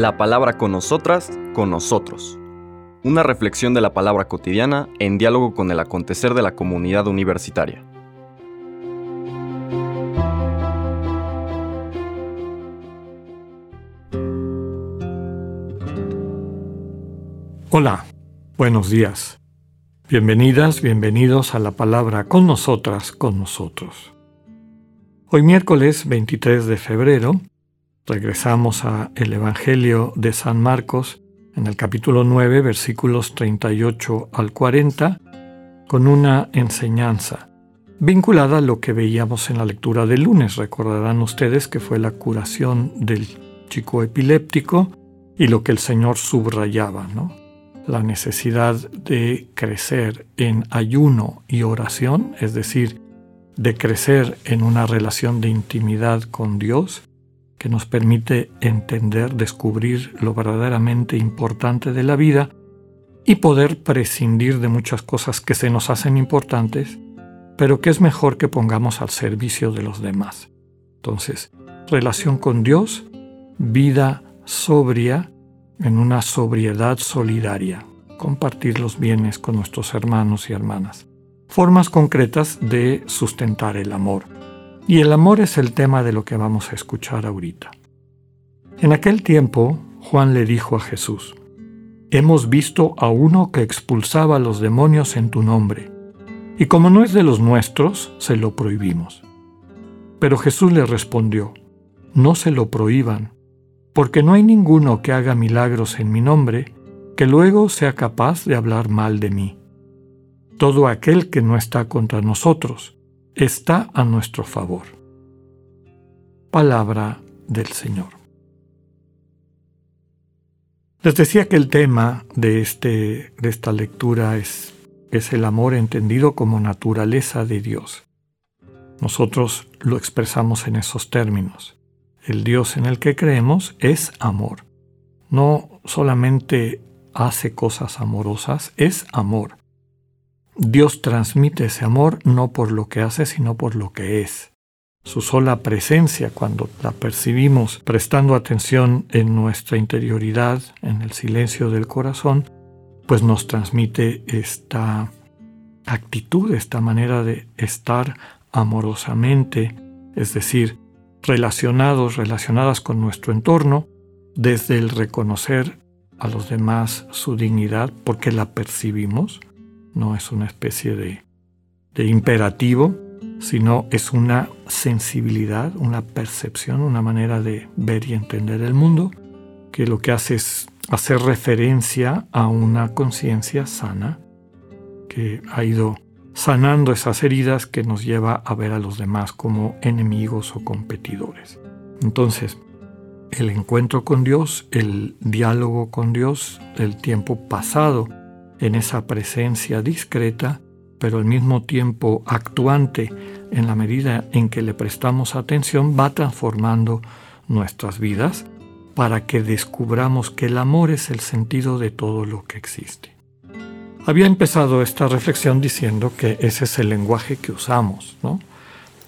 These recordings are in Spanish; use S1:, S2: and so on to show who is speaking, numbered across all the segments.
S1: La palabra con nosotras, con nosotros. Una reflexión de la palabra cotidiana en diálogo con el acontecer de la comunidad universitaria.
S2: Hola, buenos días. Bienvenidas, bienvenidos a la palabra con nosotras, con nosotros. Hoy miércoles 23 de febrero regresamos a el Evangelio de San Marcos en el capítulo 9 versículos 38 al 40 con una enseñanza vinculada a lo que veíamos en la lectura del lunes. Recordarán ustedes que fue la curación del chico epiléptico y lo que el Señor subrayaba, ¿no? La necesidad de crecer en ayuno y oración, es decir, de crecer en una relación de intimidad con Dios que nos permite entender, descubrir lo verdaderamente importante de la vida y poder prescindir de muchas cosas que se nos hacen importantes, pero que es mejor que pongamos al servicio de los demás. Entonces, relación con Dios, vida sobria en una sobriedad solidaria, compartir los bienes con nuestros hermanos y hermanas formas concretas de sustentar el amor. Y el amor es el tema de lo que vamos a escuchar ahorita. En aquel tiempo, Juan le dijo a Jesús, Hemos visto a uno que expulsaba a los demonios en tu nombre, y como no es de los nuestros, se lo prohibimos. Pero Jesús le respondió, No se lo prohíban, porque no hay ninguno que haga milagros en mi nombre que luego sea capaz de hablar mal de mí todo aquel que no está contra nosotros está a nuestro favor. Palabra del Señor. Les decía que el tema de, este, de esta lectura es, es el amor entendido como naturaleza de Dios. Nosotros lo expresamos en esos términos. El Dios en el que creemos es amor. No solamente hace cosas amorosas, es amor. Dios transmite ese amor no por lo que hace, sino por lo que es. Su sola presencia, cuando la percibimos prestando atención en nuestra interioridad, en el silencio del corazón, pues nos transmite esta actitud, esta manera de estar amorosamente, es decir, relacionados, relacionadas con nuestro entorno, desde el reconocer a los demás su dignidad porque la percibimos, no es una especie de, imperativo, sino es una sensibilidad, una percepción, una manera de ver y entender el mundo, que lo que hace es hacer referencia a una conciencia sana que ha ido sanando esas heridas que nos lleva a ver a los demás como enemigos o competidores. Entonces, el encuentro con Dios, el diálogo con Dios, el tiempo pasado en esa presencia discreta, pero al mismo tiempo actuante en la medida en que le prestamos atención, va transformando nuestras vidas para que descubramos que el amor es el sentido de todo lo que existe. Había empezado esta reflexión diciendo que ese es el lenguaje que usamos, ¿no?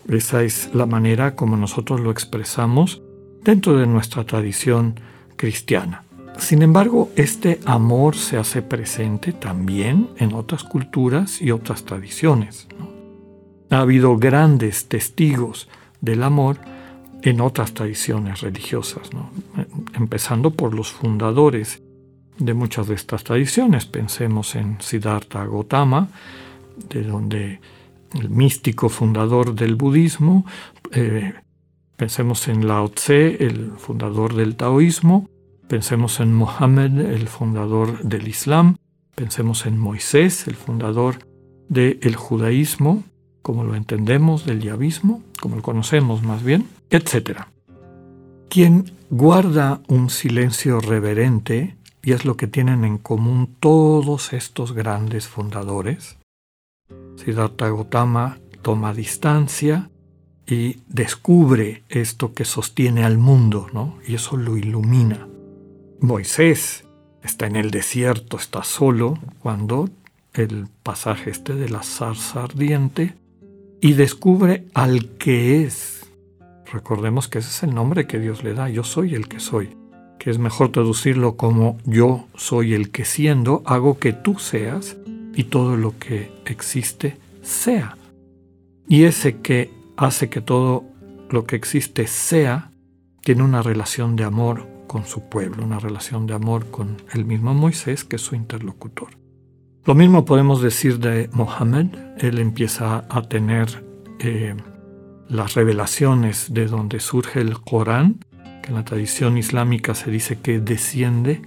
S2: Esa es la manera como nosotros lo expresamos dentro de nuestra tradición cristiana. Sin embargo, este amor se hace presente también en otras culturas y otras tradiciones. Ha habido grandes testigos del amor en otras tradiciones religiosas, empezando por los fundadores de muchas de estas tradiciones. Pensemos en Siddhartha Gautama, de donde el místico fundador del budismo, eh, pensemos en Lao Tse, el fundador del taoísmo, Pensemos en Mohammed, el fundador del Islam. Pensemos en Moisés, el fundador del judaísmo, como lo entendemos, del yavismo, como lo conocemos más bien, etc. Quien guarda un silencio reverente, y es lo que tienen en común todos estos grandes fundadores, Siddhartha Gautama toma distancia y descubre esto que sostiene al mundo, ¿no? Y eso lo ilumina. Moisés está en el desierto, está solo, cuando el pasaje este de la zarza ardiente, y descubre al que es. Recordemos que ese es el nombre que Dios le da, yo soy el que soy, que es mejor traducirlo como yo soy el que siendo, hago que tú seas y todo lo que existe sea. Y ese que hace que todo lo que existe sea, tiene una relación de amor con su pueblo, una relación de amor con el mismo Moisés, que es su interlocutor. Lo mismo podemos decir de Mohammed. Él empieza a tener eh, las revelaciones de donde surge el Corán, que en la tradición islámica se dice que desciende,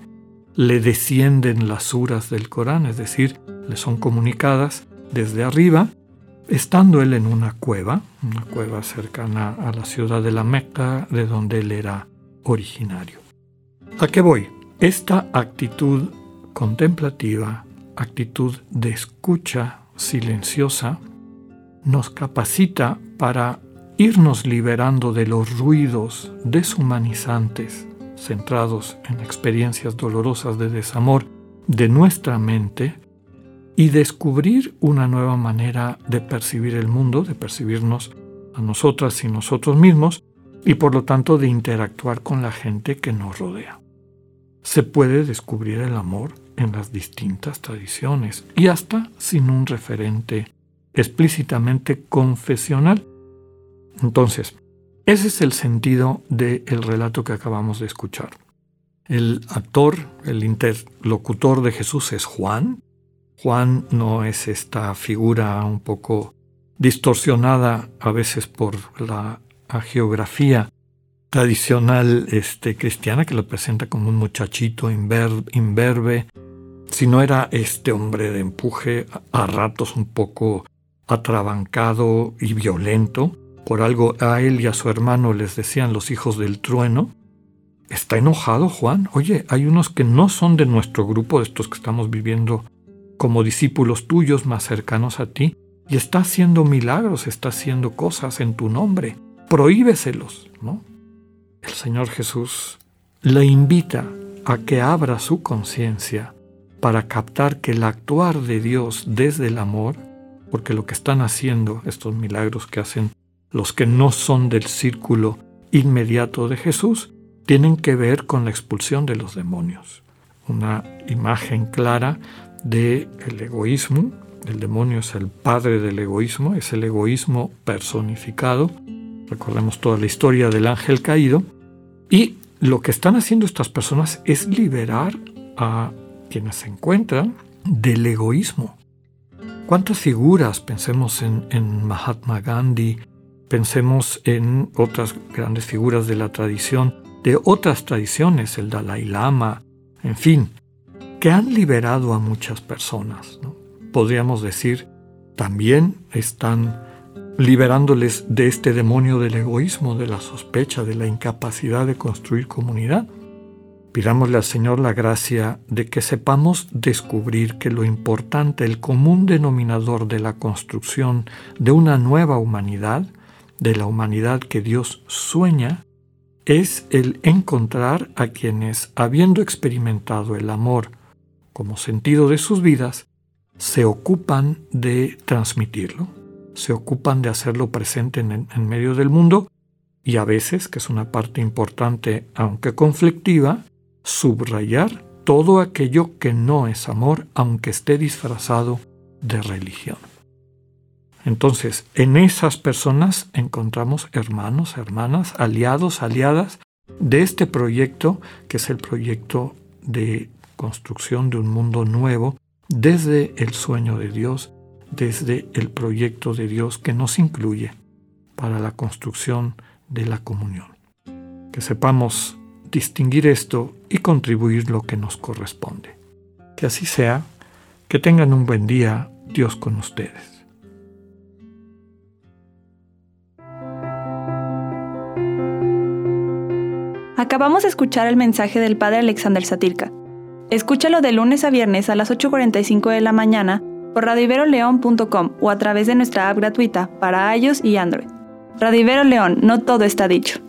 S2: le descienden las suras del Corán, es decir, le son comunicadas desde arriba, estando él en una cueva, una cueva cercana a la ciudad de la Meca, de donde él era originario. ¿A qué voy? Esta actitud contemplativa, actitud de escucha silenciosa, nos capacita para irnos liberando de los ruidos deshumanizantes centrados en experiencias dolorosas de desamor de nuestra mente y descubrir una nueva manera de percibir el mundo, de percibirnos a nosotras y nosotros mismos y por lo tanto de interactuar con la gente que nos rodea se puede descubrir el amor en las distintas tradiciones y hasta sin un referente explícitamente confesional. Entonces, ese es el sentido del relato que acabamos de escuchar. El actor, el interlocutor de Jesús es Juan. Juan no es esta figura un poco distorsionada a veces por la geografía tradicional este, cristiana que lo presenta como un muchachito imberbe, si no era este hombre de empuje a ratos un poco atrabancado y violento, por algo a él y a su hermano les decían los hijos del trueno. ¿Está enojado Juan? Oye, hay unos que no son de nuestro grupo, de estos que estamos viviendo como discípulos tuyos más cercanos a ti, y está haciendo milagros, está haciendo cosas en tu nombre. Prohíbeselos, ¿no? El Señor Jesús le invita a que abra su conciencia para captar que el actuar de Dios desde el amor, porque lo que están haciendo, estos milagros que hacen los que no son del círculo inmediato de Jesús, tienen que ver con la expulsión de los demonios. Una imagen clara del el egoísmo. El demonio es el padre del egoísmo, es el egoísmo personificado. Recordemos toda la historia del ángel caído. Y lo que están haciendo estas personas es liberar a quienes se encuentran del egoísmo. ¿Cuántas figuras, pensemos en, Mahatma Gandhi, pensemos en otras grandes figuras de la tradición, de otras tradiciones, el Dalai Lama, en fin, que han liberado a muchas personas? Podríamos decir, también están liberándoles de este demonio del egoísmo, de la sospecha, de la incapacidad de construir comunidad. Pidámosle al Señor la gracia de que sepamos descubrir que lo importante, el común denominador de la construcción de una nueva humanidad, de la humanidad que Dios sueña, es el encontrar a quienes, habiendo experimentado el amor como sentido de sus vidas, se ocupan de transmitirlo se ocupan de hacerlo presente en, medio del mundo y a veces, que es una parte importante aunque conflictiva, subrayar todo aquello que no es amor aunque esté disfrazado de religión. Entonces, en esas personas encontramos hermanos, hermanas, aliados, aliadas de este proyecto, que es el proyecto de construcción de un mundo nuevo desde el sueño de Dios desde el proyecto de Dios que nos incluye para la construcción de la comunión. Que sepamos distinguir esto y contribuir lo que nos corresponde. Que así sea, que tengan un buen día, Dios con ustedes.
S3: Acabamos de escuchar el mensaje del Padre Alexander Satirka. Escúchalo de lunes a viernes a las 8.45 de la mañana por radiveroleón.com o a través de nuestra app gratuita para iOS y Android. Radivero León, no todo está dicho.